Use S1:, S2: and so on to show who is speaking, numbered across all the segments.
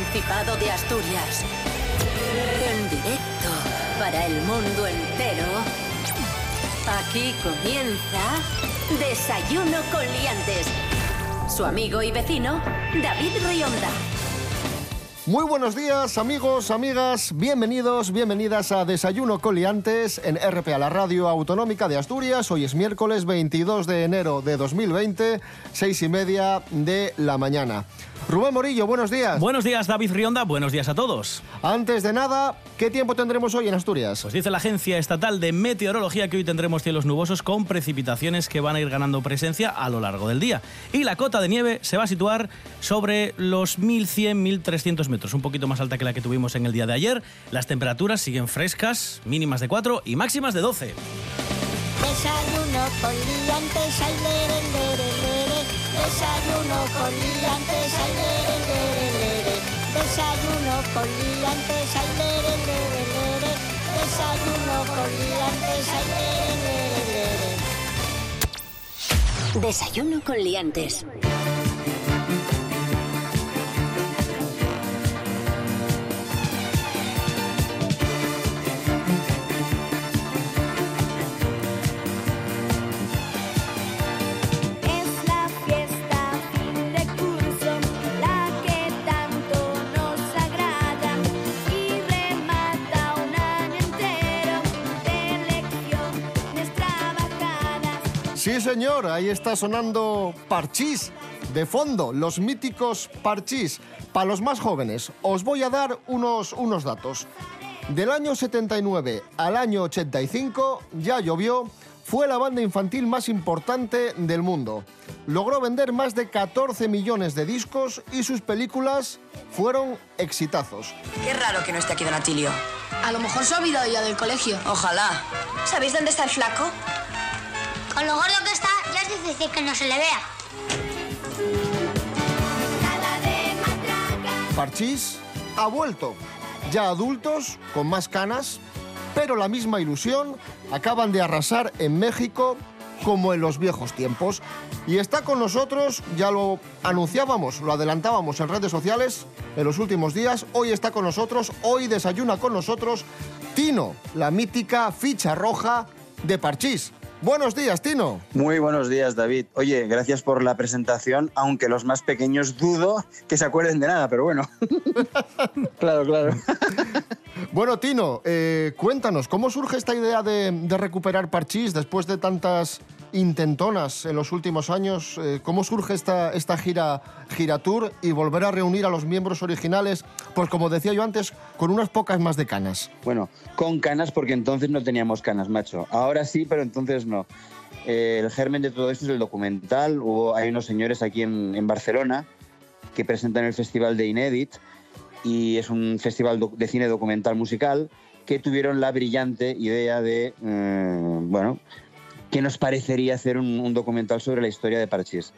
S1: Principado de Asturias. En directo para el mundo entero. Aquí comienza Desayuno con Liantes. Su amigo y vecino, David Rionda.
S2: Muy buenos días, amigos, amigas. Bienvenidos, bienvenidas a Desayuno Coliantes en RPA, la radio autonómica de Asturias. Hoy es miércoles 22 de enero de 2020, seis y media de la mañana. Rubén Morillo, buenos días.
S3: Buenos días, David Rionda. Buenos días a todos.
S2: Antes de nada, ¿qué tiempo tendremos hoy en Asturias?
S3: Pues dice la Agencia Estatal de Meteorología que hoy tendremos cielos nubosos con precipitaciones que van a ir ganando presencia a lo largo del día. Y la cota de nieve se va a situar sobre los 1.100-1.300 metros, un poquito más alta que la que tuvimos en el día de ayer. Las temperaturas siguen frescas, mínimas de 4 y máximas de 12.
S4: Desayuno con liantes, lere. Desayuno con liantes, ay, lere, lere. Desayuno con liantes, ay. Desayuno con liantes, ay.
S1: Desayuno con liantes.
S2: Sí, señor, ahí está sonando Parchís. De fondo, los míticos Parchís. Para los más jóvenes, os voy a dar unos, unos datos. Del año 79 al año 85, ya llovió, fue la banda infantil más importante del mundo. Logró vender más de 14 millones de discos y sus películas fueron exitazos.
S5: Qué raro que no esté aquí Don Atilio.
S6: A lo mejor se ha olvidado ya del colegio.
S5: Ojalá. ¿Sabéis dónde está el flaco?
S7: Con lo gordo que está, ya es difícil que no se le vea.
S2: Parchís ha vuelto. Ya adultos, con más canas, pero la misma ilusión, acaban de arrasar en México como en los viejos tiempos. Y está con nosotros, ya lo anunciábamos, lo adelantábamos en redes sociales en los últimos días, hoy está con nosotros, hoy desayuna con nosotros Tino, la mítica ficha roja de Parchís. Buenos días, Tino.
S8: Muy buenos días, David. Oye, gracias por la presentación, aunque los más pequeños dudo que se acuerden de nada, pero bueno. claro, claro.
S2: Bueno, Tino, eh, cuéntanos, ¿cómo surge esta idea de, de recuperar Parchís después de tantas intentonas en los últimos años? Eh, ¿Cómo surge esta, esta gira, gira tour y volver a reunir a los miembros originales? Pues como decía yo antes, con unas pocas más de canas.
S8: Bueno, con canas porque entonces no teníamos canas, macho. Ahora sí, pero entonces no. Eh, el germen de todo esto es el documental. Hubo, hay unos señores aquí en, en Barcelona que presentan el Festival de Inédit y es un festival de cine documental musical que tuvieron la brillante idea de, eh, bueno, ¿qué nos parecería hacer un, documental sobre la historia de Parchís?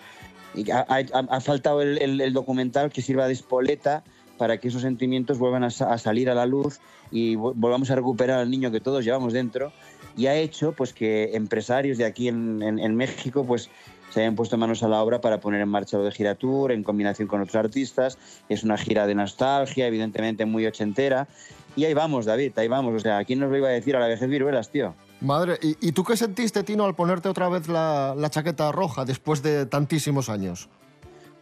S8: Ha, faltado el, documental que sirva de espoleta para que esos sentimientos vuelvan a, sa- a salir a la luz y vol- volvamos a recuperar al niño que todos llevamos dentro y ha hecho pues que empresarios de aquí en, México pues se hayan puesto manos a la obra para poner en marcha lo de Giratur en combinación con otros artistas. Es una gira de nostalgia, evidentemente muy ochentera. Y ahí vamos, David, ahí vamos. O sea, ¿quién nos lo iba a decir a la vejez viruelas, tío?
S2: Madre, ¿y, y tú qué sentiste, Tino, al ponerte otra vez la, la chaqueta roja después de tantísimos años?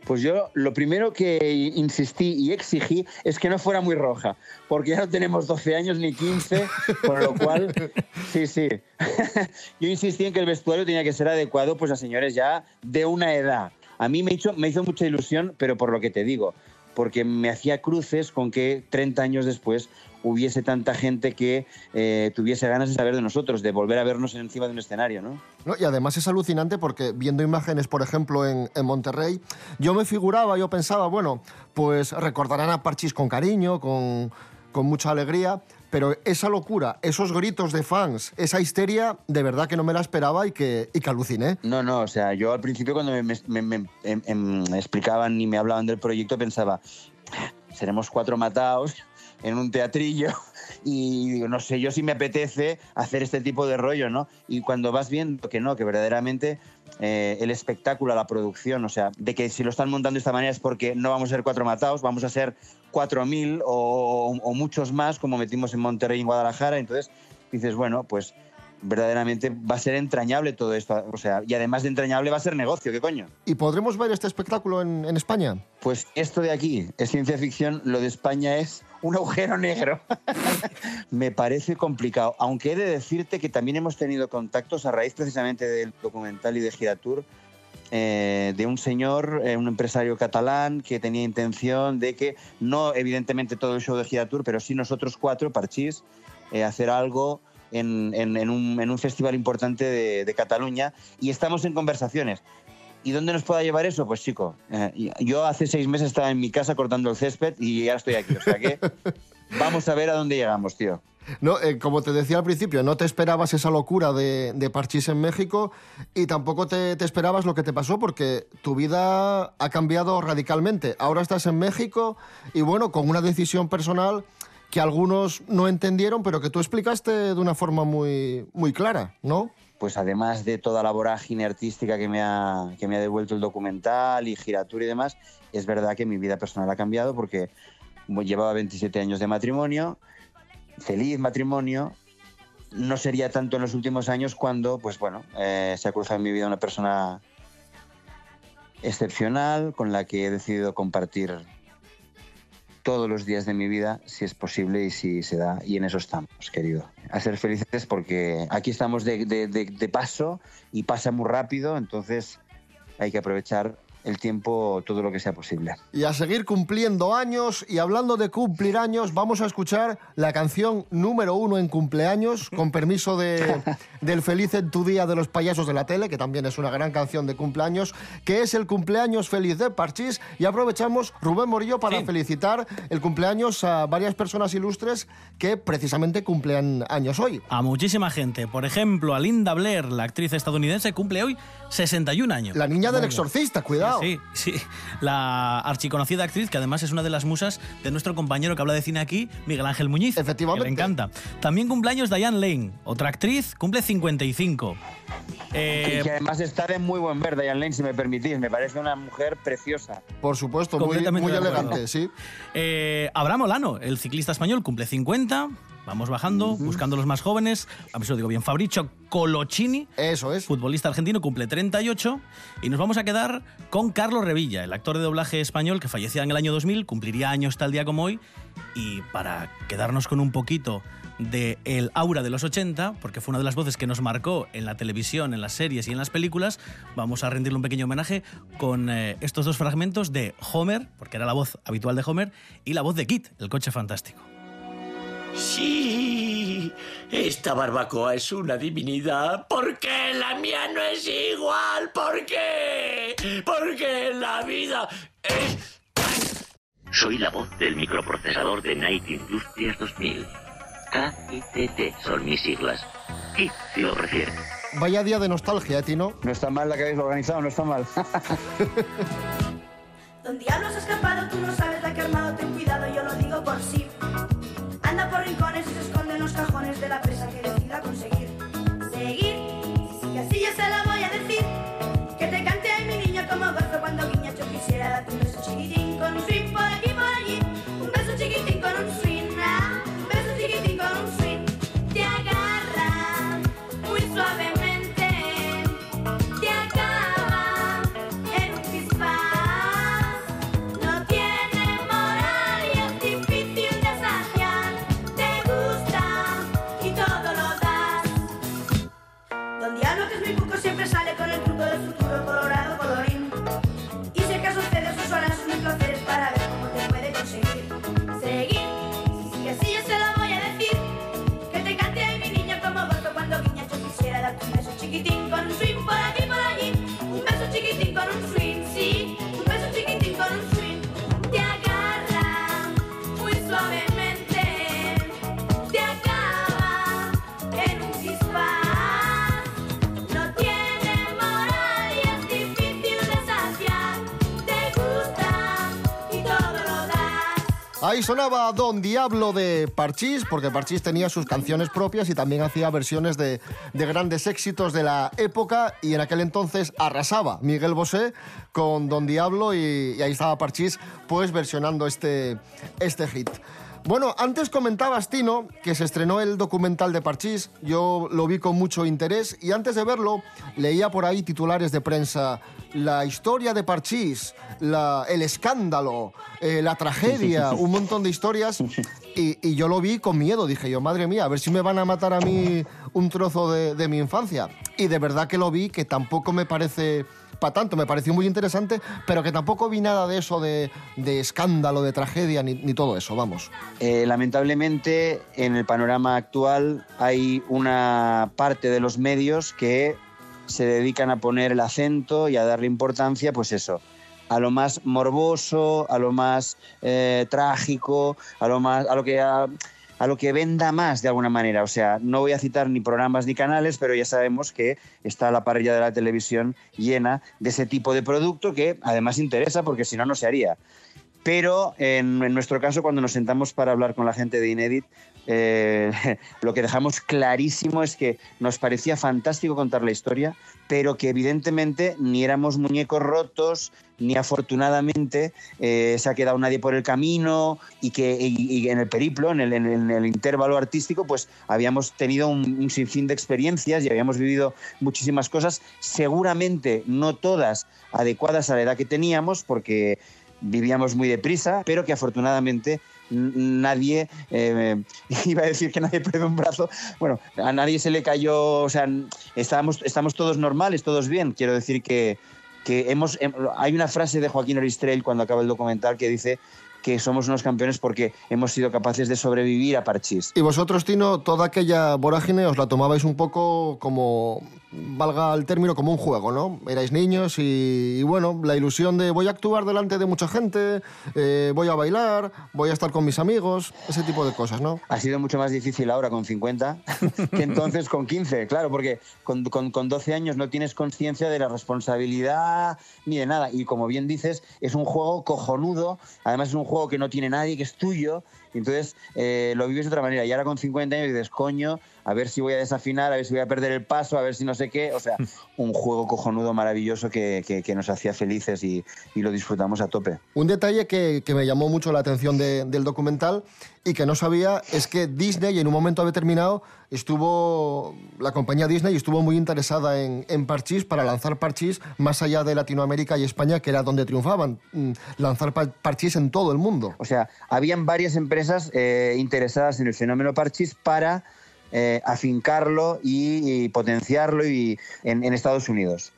S8: Pues yo lo primero que insistí y exigí es que no fuera muy roja, porque ya no tenemos 12 años ni 15, con lo cual, sí, sí. Yo insistí en que el vestuario tenía que ser adecuado pues a señores ya de una edad. A mí me hizo, me hizo mucha ilusión, pero por lo que te digo, porque me hacía cruces con que 30 años después hubiese tanta gente que eh, tuviese ganas de saber de nosotros, de volver a vernos encima de un escenario, ¿no?
S2: ¿no? Y además es alucinante porque viendo imágenes, por ejemplo, en, en Monterrey, yo me figuraba, yo pensaba, bueno, pues recordarán a Parchís con cariño, con, con mucha alegría, pero esa locura, esos gritos de fans, esa histeria, de verdad que no me la esperaba y que, y que aluciné.
S8: No, no, o sea, yo al principio cuando me, me- me- em- em- me explicaban y me hablaban del proyecto pensaba, seremos cuatro matados en un teatrillo y digo, no sé yo si me apetece hacer este tipo de rollo, ¿no? Y cuando vas viendo que no, que verdaderamente eh, el espectáculo, la producción, o sea, de que si lo están montando de esta manera es porque no vamos a ser cuatro matados, vamos a ser cuatro mil o, o muchos más, como metimos en Monterrey y en Guadalajara. Entonces dices, bueno, pues verdaderamente va a ser entrañable todo esto. O sea, y además de entrañable va a ser negocio, ¿qué coño?
S2: ¿Y podremos ver este espectáculo en, en España?
S8: Pues esto de aquí es ciencia ficción, lo de España es un agujero negro. Me parece complicado, aunque he de decirte que también hemos tenido contactos a raíz precisamente del documental y de Giratur. eh, de un señor, eh, un empresario catalán que tenía intención de que, no evidentemente todo el show de Giratur, pero sí nosotros cuatro, Parchís, eh, hacer algo en, un, festival importante de Cataluña y estamos en conversaciones. ¿Y dónde nos pueda llevar eso? Pues chico, eh, yo hace seis meses estaba en mi casa cortando el césped y ahora estoy aquí. O sea que vamos a ver a dónde llegamos, tío.
S2: No, eh, como te decía al principio, no te esperabas esa locura de, de Parchís en México y tampoco te, te esperabas lo que te pasó porque tu vida ha cambiado radicalmente. Ahora estás en México y bueno, con una decisión personal que algunos no entendieron, pero que tú explicaste de una forma muy, muy clara, ¿no?
S8: Pues además de toda la vorágine artística que me, ha, que me ha devuelto el documental y giratura y demás, es verdad que mi vida personal ha cambiado porque llevaba 27 años de matrimonio, feliz matrimonio, no sería tanto en los últimos años cuando, pues bueno, eh, se ha cruzado en mi vida una persona excepcional con la que he decidido compartir todos los días de mi vida, si es posible y si se da. Y en eso estamos, querido. A ser felices porque aquí estamos de, de- de- paso y pasa muy rápido, entonces hay que aprovechar el tiempo todo lo que sea posible.
S2: Y a seguir cumpliendo años y hablando de cumplir años, vamos a escuchar la canción número uno en cumpleaños, con permiso de, del Feliz en tu día de los payasos de la tele, que también es una gran canción de cumpleaños, que es el cumpleaños feliz de Parchís. Y aprovechamos, Rubén Morillo, para
S3: Sí.
S2: felicitar el cumpleaños a varias personas ilustres que precisamente cumplen años hoy.
S3: A muchísima gente. Por ejemplo, a Linda Blair, la actriz estadounidense, cumple hoy 61 años.
S2: La niña del exorcista, cuidado.
S3: Sí, sí. La archiconocida actriz, que además es una de las musas de nuestro compañero que habla de cine aquí, Miguel Ángel Muñiz.
S2: Efectivamente.
S3: que le encanta. También cumpleaños Diane Lane, otra actriz, cumple 55. Eh,
S8: y que además está de muy buen ver, Diane Lane, si me permitís. Me parece una mujer preciosa.
S2: Por supuesto, muy,
S3: Completamente
S2: muy elegante, sí.
S3: Eh, Abraham Olano, el ciclista español, cumple 50. Vamos bajando, buscando los más jóvenes. A ver si lo digo bien. Fabricio Colocini,
S2: Eso es.
S3: futbolista argentino, cumple 38. Y nos vamos a quedar con Carlos Revilla, el actor de doblaje español que fallecía en el año 2000, cumpliría años tal día como hoy. Y para quedarnos con un poquito de el aura de los 80, porque fue una de las voces que nos marcó en la televisión, en las series y en las películas, vamos a rendirle un pequeño homenaje con eh, estos dos fragmentos de Homer, porque era la voz habitual de Homer, y la voz de Kit, el coche fantástico.
S9: Sí, esta barbacoa es una divinidad. ¿Por qué la mía no es igual? ¿Por qué? Porque la vida es... Soy la voz del microprocesador de Night Industries 2000. KITT son mis siglas. KIT, si lo refiere.
S2: Vaya día de nostalgia, ¿eh, Tino?
S8: No está mal la que habéis organizado, no está mal.
S10: Don Diablo has escapado, tú no sabes la que armado, ten cuidado, yo lo digo por sí. Anda por rincones y se esconde en los cajones de la presa que
S2: Sonaba Don Diablo de Parchís, porque Parchís tenía sus canciones propias y también hacía versiones de, de, grandes éxitos de la época y en aquel entonces arrasaba Miguel Bosé con Don Diablo y, y ahí estaba Parchís pues versionando este, este hit. Bueno, antes comentabas, Tino, que se estrenó el documental de Parchís. Yo lo vi con mucho interés y antes de verlo leía por ahí titulares de prensa. La historia de Parchís, la, el escándalo, eh, la tragedia, un montón de historias. Y, y, yo lo vi con miedo. Dije yo, madre mía, a ver si me van a matar a mí un trozo de, de mi infancia. Y de verdad que lo vi, que tampoco me parece para tanto, me pareció muy interesante, pero que tampoco vi nada de eso de, escándalo, de tragedia, ni, ni, todo eso, vamos.
S8: Eh, lamentablemente, en el panorama actual hay una parte de los medios que se dedican a poner el acento y a darle importancia, pues eso, a lo más morboso, a lo más eh, trágico, a lo más, a lo que a, a lo que venda más de alguna manera. O sea, no voy a citar ni programas ni canales, pero ya sabemos que está la parrilla de la televisión llena de ese tipo de producto que además interesa porque si no, no se haría. Pero en, nuestro caso, cuando nos sentamos para hablar con la gente de Inedit, eh, lo que dejamos clarísimo es que nos parecía fantástico contar la historia, pero que evidentemente ni éramos muñecos rotos, ni afortunadamente eh, se ha quedado nadie por el camino y que en el periplo, en el, en el, intervalo artístico, pues habíamos tenido un, un sinfín de experiencias y habíamos vivido muchísimas cosas, seguramente no todas adecuadas a la edad que teníamos, porque vivíamos muy deprisa, pero que afortunadamente nadie, eh, iba a decir que nadie perdió un brazo, bueno, a nadie se le cayó, o sea, estábamos, estamos todos normales, todos bien, quiero decir que, que hemos, hay una frase de Joaquín Oristrell cuando acaba el documental que dice que somos unos campeones porque hemos sido capaces de sobrevivir a Parchís.
S2: Y vosotros, Tino, toda aquella vorágine os la tomabais un poco como, valga el término, como un juego, ¿no? Erais niños y, y bueno, la ilusión de voy a actuar delante de mucha gente, eh, voy a bailar, voy a estar con mis amigos, ese tipo de cosas, ¿no?
S8: Ha sido mucho más difícil ahora con 50 que entonces con 15, claro, porque con, con, con 12 años no tienes conciencia de la responsabilidad ni de nada. Y como bien dices, es un juego cojonudo, además es un juego que no tiene nadie, que es tuyo, entonces eh, lo vives de otra manera. Y ahora con 50 años dices, coño, a ver si voy a desafinar, a ver si voy a perder el paso, a ver si no sé qué. O sea, un juego cojonudo maravilloso que, que, que nos hacía felices y, y, lo disfrutamos a tope.
S2: Un detalle que, que me llamó mucho la atención de, del documental y que no sabía es que Disney en un momento determinado estuvo, la compañía Disney estuvo muy interesada en, en Parchís para lanzar Parchís más allá de Latinoamérica y España, que era donde triunfaban, mm, lanzar Parchís en todo el mundo.
S8: O sea, habían varias empresas eh, interesadas en el fenómeno Parchís para eh, afincarlo y, y, potenciarlo y, en, en, Estados Unidos.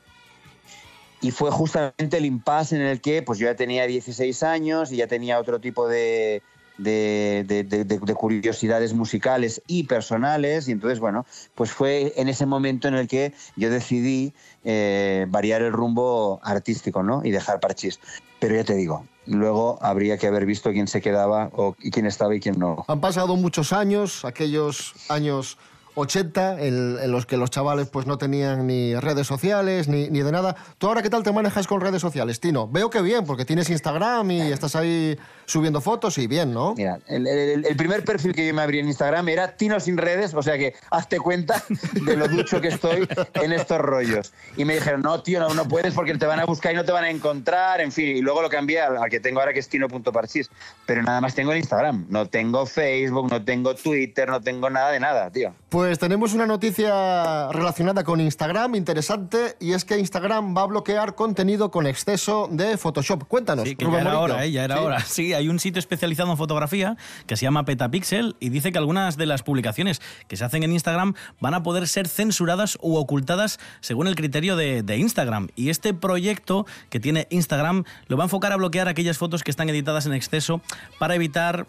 S8: Y fue justamente el impasse en el que pues yo ya tenía 16 años y ya tenía otro tipo de, de, de, de, de, curiosidades musicales y personales. Y entonces, bueno, pues fue en ese momento en el que yo decidí eh, variar el rumbo artístico, ¿no? Y dejar Parchís. Pero ya te digo, luego habría que haber visto quién se quedaba o quién estaba y quién no.
S2: Han pasado muchos años, aquellos años 80 en, en, los que los chavales pues no tenían ni redes sociales ni, ni, de nada. ¿Tú ahora qué tal te manejas con redes sociales, Tino? Veo que bien, porque tienes Instagram y estás ahí subiendo fotos y bien, ¿no?
S8: Mira, el, el, el primer perfil que yo me abrí en Instagram era Tino sin redes, o sea que hazte cuenta de lo ducho que estoy en estos rollos. Y me dijeron, no, tío, no, no puedes porque te van a buscar y no te van a encontrar, en fin. Y luego lo cambié al, al que tengo ahora que es tino.parchis. Pero nada más tengo el Instagram. No tengo Facebook, no tengo Twitter, no tengo nada de nada, tío.
S2: Pues tenemos una noticia relacionada con Instagram interesante y es que Instagram va a bloquear contenido con exceso de Photoshop. Cuéntanos.
S3: Sí, que ya era hora, ¿eh? ya era ¿Sí? hora. Sí, hay un sitio especializado en fotografía que se llama Petapixel y dice que algunas de las publicaciones que se hacen en Instagram van a poder ser censuradas u ocultadas según el criterio de, de Instagram. Y este proyecto que tiene Instagram lo va a enfocar a bloquear aquellas fotos que están editadas en exceso para evitar,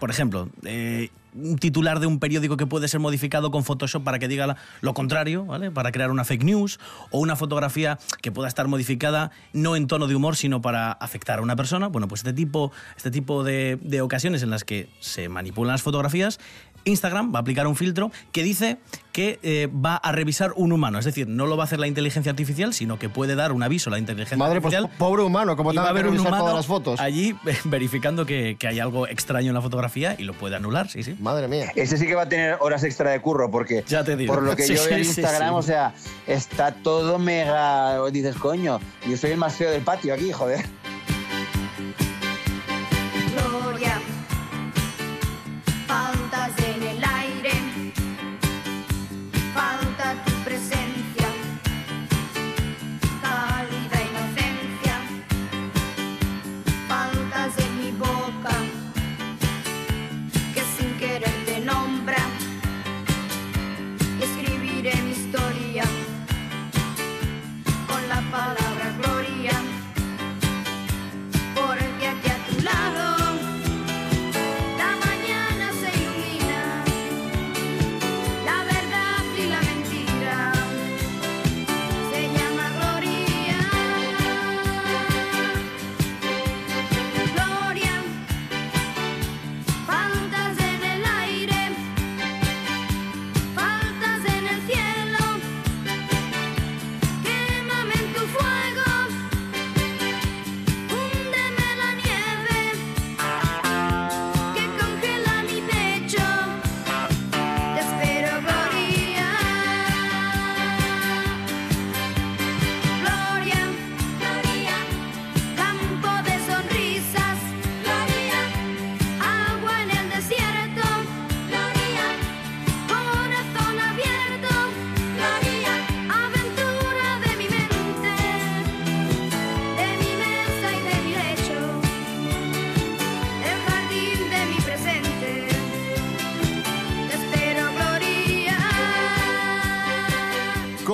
S3: por ejemplo, eh, un titular de un periódico que puede ser modificado con Photoshop para que diga lo contrario, ¿vale? Para crear una fake news o una fotografía que pueda estar modificada no en tono de humor, sino para afectar a una persona. Bueno, pues este tipo, este tipo de, de ocasiones en las que se manipulan las fotografías Instagram va a aplicar un filtro que dice que eh, va a revisar un humano. Es decir, no lo va a hacer la inteligencia artificial, sino que puede dar un aviso a la inteligencia
S2: Madre, pues
S3: artificial.
S2: pobre humano, como te
S3: va a haber un
S2: revisar
S3: humano
S2: todas las fotos.
S3: allí verificando que, que hay algo extraño en la fotografía y lo puede anular, sí, sí.
S2: Madre mía.
S8: Ese sí que va a tener horas extra de curro, porque
S3: Ya te digo.
S8: por lo que
S3: Sí,
S8: yo veo en Instagram,
S3: sí.
S8: o sea, está todo mega. Dices, coño, yo soy el más feo del patio aquí, joder.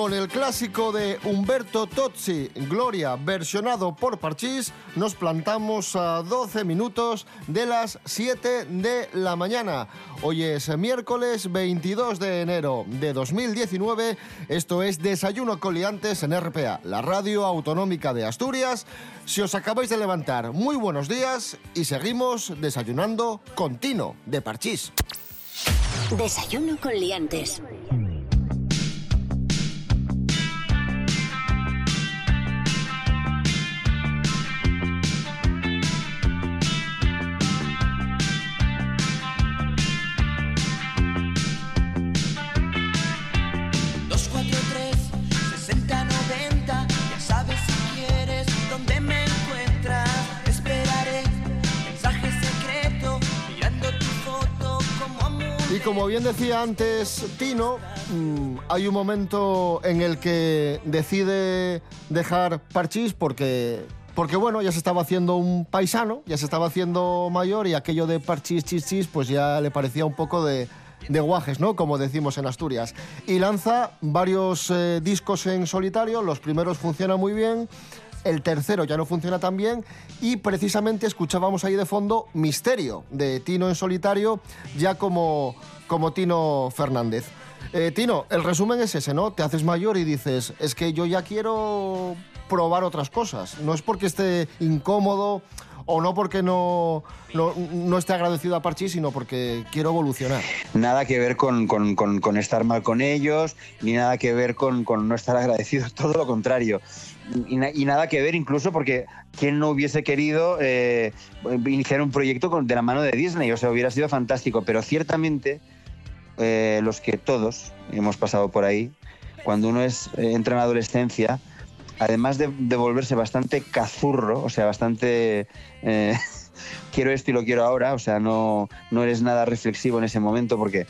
S10: Con el
S2: clásico de Humberto Tozzi, Gloria, versionado por Parchís, nos plantamos a 12 minutos de las 7 de la mañana. Hoy es miércoles 22 de enero de 2019. Esto es Desayuno Coliantes en RPA, la radio autonómica de Asturias. Si os acabáis de levantar, muy buenos días y seguimos desayunando con Tino de Parchís.
S1: Desayuno con liantes.
S2: Y como bien decía antes Tino, mm, hay un momento en el que decide dejar Parchís porque, porque, bueno, ya se estaba haciendo un paisano, ya se estaba haciendo mayor y aquello de Parchís, chis, chis, pues ya le parecía un poco de, de guajes, ¿no? Como decimos en Asturias. Y lanza varios eh, discos en solitario, los primeros funcionan muy bien. El tercero ya no funciona tan bien y precisamente escuchábamos ahí de fondo Misterio de Tino en solitario, ya como, como Tino Fernández. Eh, Tino, el resumen es ese, ¿no? Te haces mayor y dices, es que yo ya quiero probar otras cosas. No es porque esté incómodo o no porque no, no, no esté agradecido a Parchís, sino porque quiero evolucionar.
S8: Nada que ver con, con- con- con estar mal con ellos, ni nada que ver con, no estar agradecidos, todo lo contrario. Y, na- y nada que ver incluso porque quién no hubiese querido eh, iniciar un proyecto de la mano de Disney, o sea, hubiera sido fantástico, pero ciertamente eh, los que todos hemos pasado por ahí, cuando uno es, eh, entra en la adolescencia, además de, de volverse bastante cazurro, o sea, bastante... quiero esto y lo quiero ahora, o sea, no, no eres nada reflexivo en ese momento porque,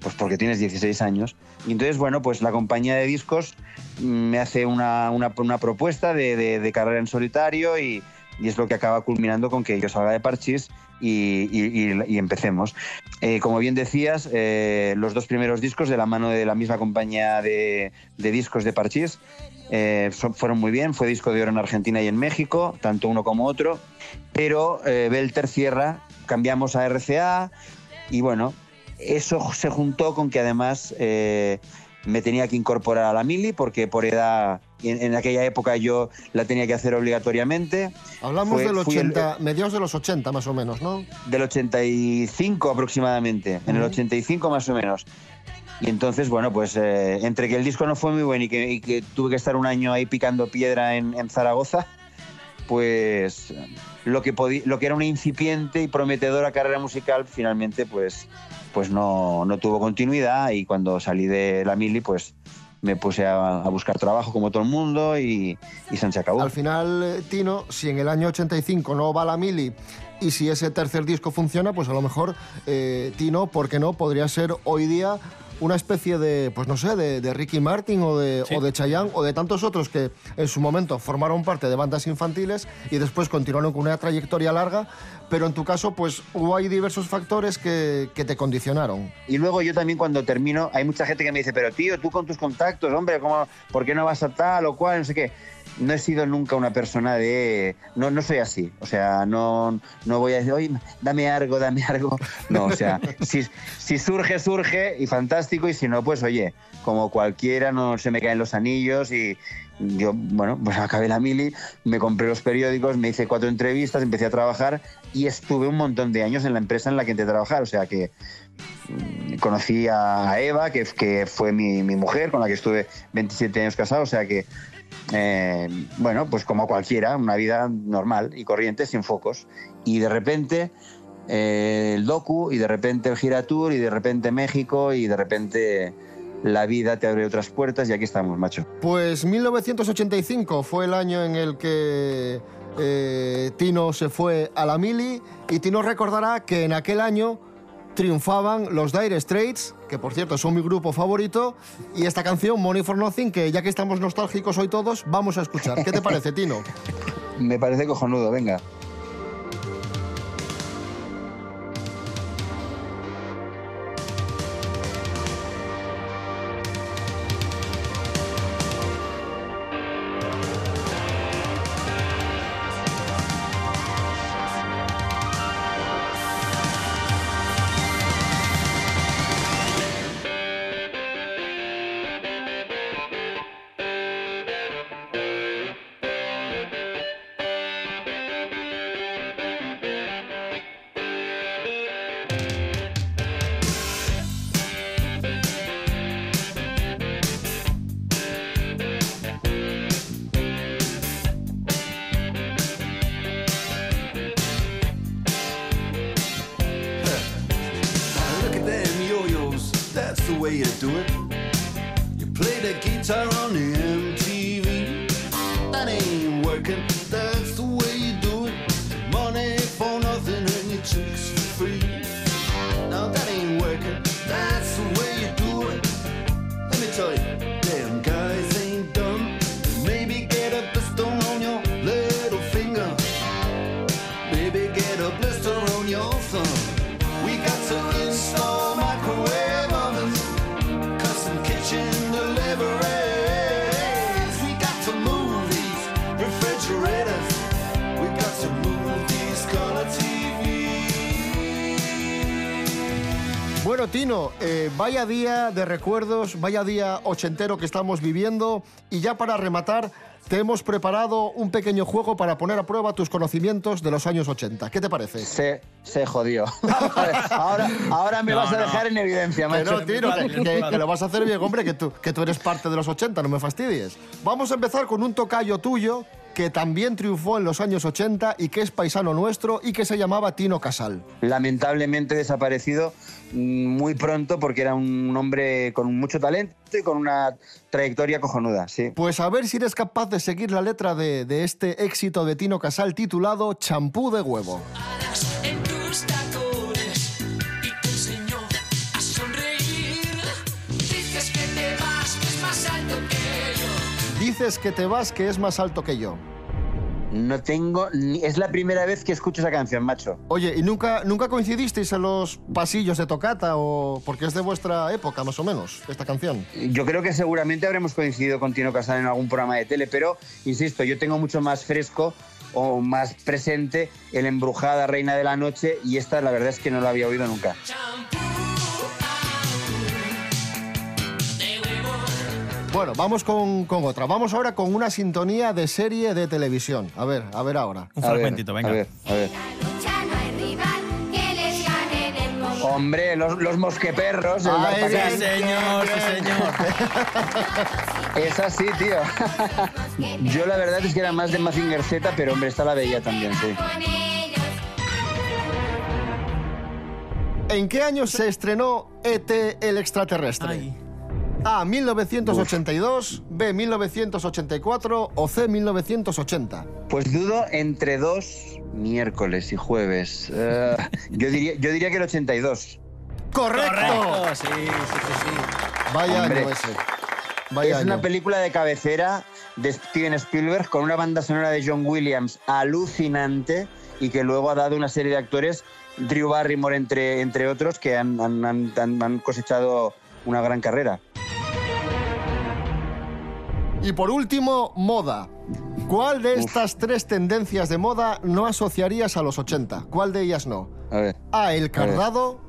S8: pues porque tienes 16 años. Y entonces, bueno, pues la compañía de discos mm, me hace una, una- propuesta de, de- carrera en solitario y, y es lo que acaba culminando con que yo salga de Parchís y, y- empecemos. Eh, como bien decías, eh, los dos primeros discos de la mano de la misma compañía de, de discos de Parchís eh, fueron muy bien, fue disco de oro en Argentina y en México, tanto uno como otro, pero Belter cierra, cambiamos a RCA y bueno, eso se juntó con que además eh, me tenía que incorporar a la mili porque por edad en, en aquella época yo la tenía que hacer obligatoriamente.
S2: Hablamos
S8: Fue-
S2: del
S8: fui el-
S2: 80, mediados de los 80 más o menos, ¿no?
S8: del 85 aproximadamente, en el
S2: Ujú.
S8: 85 más o menos. Y entonces, bueno, pues eh, entre que el disco no fue muy bueno y que, y que tuve que estar un año ahí picando piedra en, en Zaragoza, pues lo que, lo que era una incipiente y prometedora carrera musical finalmente pues, pues no, no tuvo continuidad y cuando salí de la mili pues me puse a, a buscar trabajo como todo el mundo y, y se acabó.
S2: Al final, eh, Tino, si en el año 85 no va la mili y si ese tercer disco funciona, pues a lo mejor eh, Tino, ¿por qué no? Podría ser hoy día una especie de, pues no sé, de, de Ricky Martin o de, o de Chayanne o de tantos otros que en su momento formaron parte de bandas infantiles y después continuaron con una trayectoria larga, pero en tu caso, pues hubo ahí diversos factores que, que te condicionaron.
S8: Y luego yo también cuando termino, hay mucha gente que me dice, pero tío, tú con tus contactos, hombre, ¿cómo, ¿por qué no vas a tal o cual? No sé qué. No he sido nunca una persona de... No, no soy así. O sea, no, no voy a decir, oye, dame algo, dame algo. No, o sea, si, si surge, surge y fantástico. Y si no, pues oye, como cualquiera, no se me caen los anillos y yo, bueno, pues acabé la mili, me compré los periódicos, me hice cuatro entrevistas, empecé a trabajar y estuve un montón de años en la empresa en la que entré a trabajar. O sea que mm, conocí a Eva, que, que fue mi, mi mujer, con la que estuve 27 años casado, o sea que, eh, bueno, pues como cualquiera, una vida normal y corriente, sin focos. Y de repente eh, el docu, y de repente el Giratour, y de repente México, y de repente la vida te abre otras puertas, y aquí estamos, macho.
S2: Pues 1985 fue el año en el que eh, Tino se fue a la mili y Tino recordará que en aquel año triunfaban los Dire Straits, que por cierto son mi grupo favorito, y esta canción, Money for Nothing, que ya que estamos nostálgicos hoy todos, vamos a escuchar. ¿Qué te parece, Tino?
S8: Me parece cojonudo, venga.
S11: The way you do it. You play the guitar on the MTV.
S2: Bueno, Tino, eh, vaya día de recuerdos, vaya día ochentero que estamos viviendo y ya para rematar, te hemos preparado un pequeño juego para poner a prueba tus conocimientos de los años 80. ¿Qué te parece?
S8: Se, se jodió. ahora, ahora me
S2: No,
S8: vas a
S2: no.
S8: dejar en evidencia,
S2: Que
S8: macho.
S2: no, Tino, que, que- que lo vas a hacer bien, hombre, que tú, que tú eres parte de los 80, no me fastidies. Vamos a empezar con un tocayo tuyo que también triunfó en los años 80 y que es paisano nuestro y que se llamaba Tino Casal.
S8: lamentablemente desaparecido mm, muy pronto porque era un hombre con mucho talento y con una trayectoria cojonuda, sí.
S2: Pues a ver si eres capaz de seguir la letra de, de este éxito de Tino Casal titulado Champú de huevo.
S12: Dices que te vas, que es más alto que yo.
S8: No tengo ni... Es la primera vez que escucho esa canción, macho.
S2: Oye, ¿y nunca, nunca coincidisteis en los pasillos de Tocata o porque es de vuestra época, más o menos, esta canción?
S8: Yo creo que seguramente habremos coincidido con Tino Casal en algún programa de tele, pero, insisto, yo tengo mucho más fresco o más presente el Embrujada Reina de la Noche y esta la verdad es que no la había oído nunca.
S2: Bueno, vamos con, con otra. Vamos ahora con una sintonía de serie de televisión. A ver, a ver ahora.
S3: Un
S8: A ver,
S3: fragmentito, venga.
S8: A ver, a ver. Hombre, los, los mosqueperros. el
S2: Ay,
S8: D'Artagnan.
S3: Sí, señor, sí, señor.
S8: Es así, tío. Yo la verdad es que era más de Mazinger Z, pero hombre, esta la veía también, sí.
S2: ¿En qué año se estrenó ET el extraterrestre?
S3: Ay.
S2: A. 1982, B. 1984 o C. 1980.
S8: Pues dudo entre dos miércoles y jueves. Eh, yo, diría, yo diría que el 82.
S2: ¡Correcto!
S3: Correcto, sí, sí, sí, sí.
S2: Vaya
S8: Hombre.
S2: año ese. Vaya
S8: es una película de cabecera de Steven Spielberg con una banda sonora de John Williams alucinante y que luego ha dado una serie de actores, Drew Barrymore entre, entre otros, que han, han- han- han- han cosechado una gran carrera.
S2: Y por último, moda. ¿Cuál de estas tres tendencias de moda no asociarías a los 80? ¿Cuál de ellas no?
S8: A ver.
S2: A. El cardado.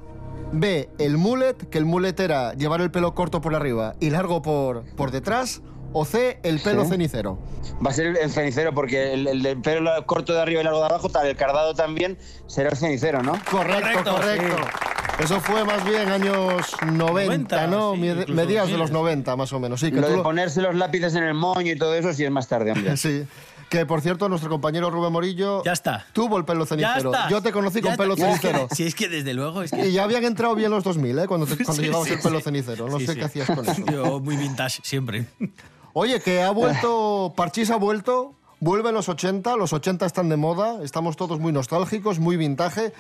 S2: B. El mullet, que el mullet era llevar el pelo corto por arriba y largo por, por detrás. O C. El pelo
S8: Sí.
S2: cenicero.
S8: Va a ser el, cenicero, porque el, pelo corto de arriba y largo de abajo, tal, el cardado también será el cenicero, ¿no?
S2: Correcto,
S3: Correcto,
S2: correcto. Eso fue más bien años 90,
S3: 90,
S2: ¿no?
S3: sí,
S2: de
S3: 2000.
S2: los 90, más o menos. Sí, que
S8: Lo
S2: tú
S8: de
S2: lo-
S8: ponerse los lápices en el moño y todo eso sí es más tarde, hombre.
S2: Sí. Que por cierto, nuestro compañero Rubén Morillo
S3: Ya está.
S2: tuvo el pelo
S3: Ya
S2: cenicero.
S3: está.
S2: Yo te conocí
S3: Ya
S2: con pelo cenicero.
S3: Sí, es que desde luego es que...
S2: Y ya habían entrado bien los 2000, ¿eh? Cuando, te- cuando
S3: Sí,
S2: llevabas
S3: sí,
S2: el pelo
S3: sí.
S2: cenicero. No
S3: Sí,
S2: sé
S3: sí.
S2: qué hacías con eso.
S3: Yo muy vintage, siempre.
S2: Oye, que ha vuelto, Parchís ha vuelto, vuelve en los 80, los 80 están de moda, estamos todos muy nostálgicos, muy vintage.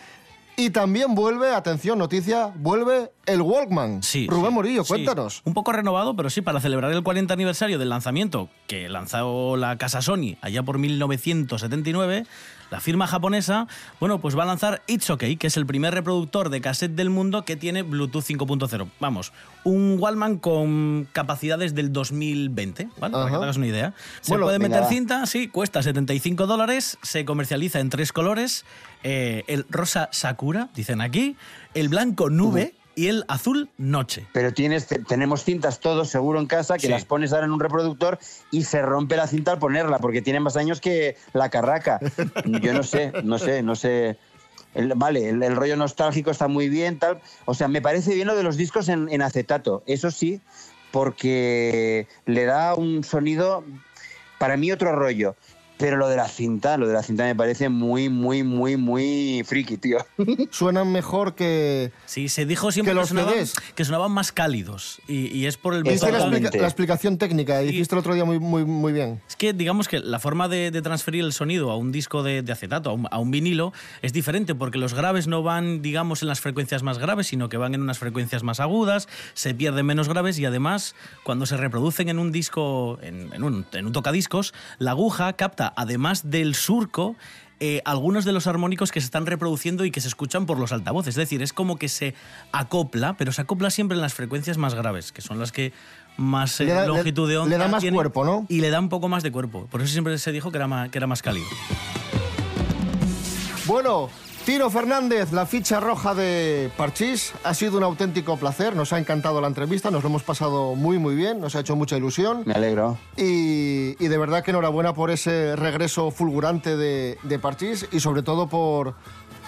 S2: Y también vuelve, atención, noticia, vuelve el Walkman.
S3: Sí.
S2: Rubén
S3: sí,
S2: Morillo,
S3: sí.
S2: cuéntanos.
S3: Un poco renovado, pero sí, para celebrar el 40 aniversario del lanzamiento que lanzó la casa Sony allá por 1979, la firma japonesa, bueno, pues va a lanzar It's OK, que es el primer reproductor de cassette del mundo que tiene Bluetooth 5.0. Vamos, un Walkman con capacidades del 2020, ¿vale? Para que te hagas una idea. Se
S2: Bueno,
S3: puede meter cinta, sí, cuesta 75 dólares, se comercializa en tres colores, eh, el rosa Sakura, dicen aquí, el blanco nube y el azul noche.
S8: Pero tienes, te- tenemos cintas todos seguro en casa que
S3: Sí.
S8: las pones ahora en un reproductor y se rompe la cinta al ponerla porque tiene más años que la carraca. Yo no sé, no sé, no sé. El- vale, el, el rollo nostálgico está muy bien, tal. O sea, me parece bien lo de los discos en, en acetato. Eso sí, porque le da un sonido, para mí otro rollo. Pero lo de la cinta, lo de la cinta me parece muy, muy, muy, muy friki, tío.
S2: Suenan mejor que...
S3: Sí, se dijo siempre
S2: Que
S3: que,
S2: los
S3: sonaban, que sonaban más cálidos y, y es por el
S2: Viste la, explica- la explicación técnica, hiciste el otro día muy, muy, muy bien.
S3: Es que digamos que la forma de, de transferir el sonido a un disco de, de acetato, a un, a un vinilo, es diferente porque los graves no van, digamos, en las frecuencias más graves, sino que van en unas frecuencias más agudas, se pierden menos graves y además, cuando se reproducen en un disco, en, en un, en un tocadiscos, la aguja capta, además del surco, eh, algunos de los armónicos que se están reproduciendo y que se escuchan por los altavoces. Es decir, es como que se acopla, pero se acopla siempre en las frecuencias más graves, que son las que más eh,
S2: da-
S3: longitud de onda
S2: le da más
S3: tienen
S2: cuerpo, ¿no?
S3: Y le da un poco más de cuerpo. Por eso siempre se dijo que era más, que era más cálido.
S2: Bueno, Tino Fernández, la ficha roja de Parchís, ha sido un auténtico placer, nos ha encantado la entrevista, nos lo hemos pasado muy muy bien, nos ha hecho mucha ilusión
S8: Me alegro.
S2: y, y de verdad que enhorabuena por ese regreso fulgurante de, de Parchís y sobre todo por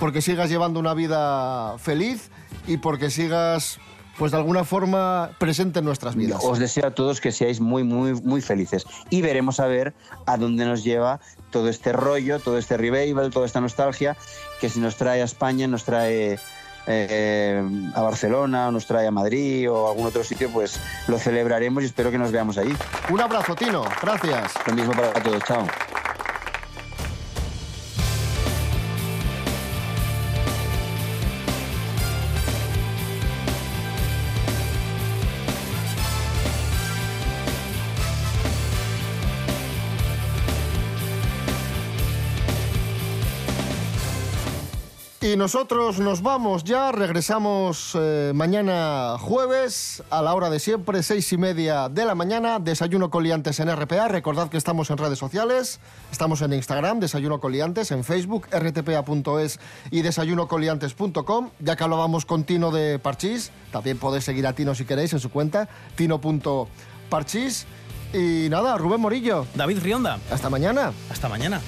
S2: porque sigas llevando una vida feliz y porque sigas pues de alguna forma presente en nuestras vidas.
S8: Os deseo a todos que seáis muy, muy, muy felices. Y veremos a ver a dónde nos lleva todo este rollo, todo este revival, toda esta nostalgia, que si nos trae a España, nos trae eh, a Barcelona, nos trae a Madrid o a algún otro sitio, pues lo celebraremos y espero que nos veamos ahí.
S2: Un abrazo, Tino, gracias.
S8: Lo mismo para todos, chao.
S2: Y nosotros nos vamos ya, regresamos eh, mañana jueves a la hora de siempre, seis y media de la mañana, desayuno coliantes en RPA. Recordad que estamos en redes sociales, estamos en Instagram, desayuno coliantes, en Facebook, rtpa.es y desayunocoliantes.com. Ya que hablábamos con Tino de Parchís, también podéis seguir a Tino si queréis en su cuenta, tino.parchís. Parchís y nada, Rubén Morillo.
S3: David Rionda.
S2: Hasta mañana.
S3: Hasta mañana.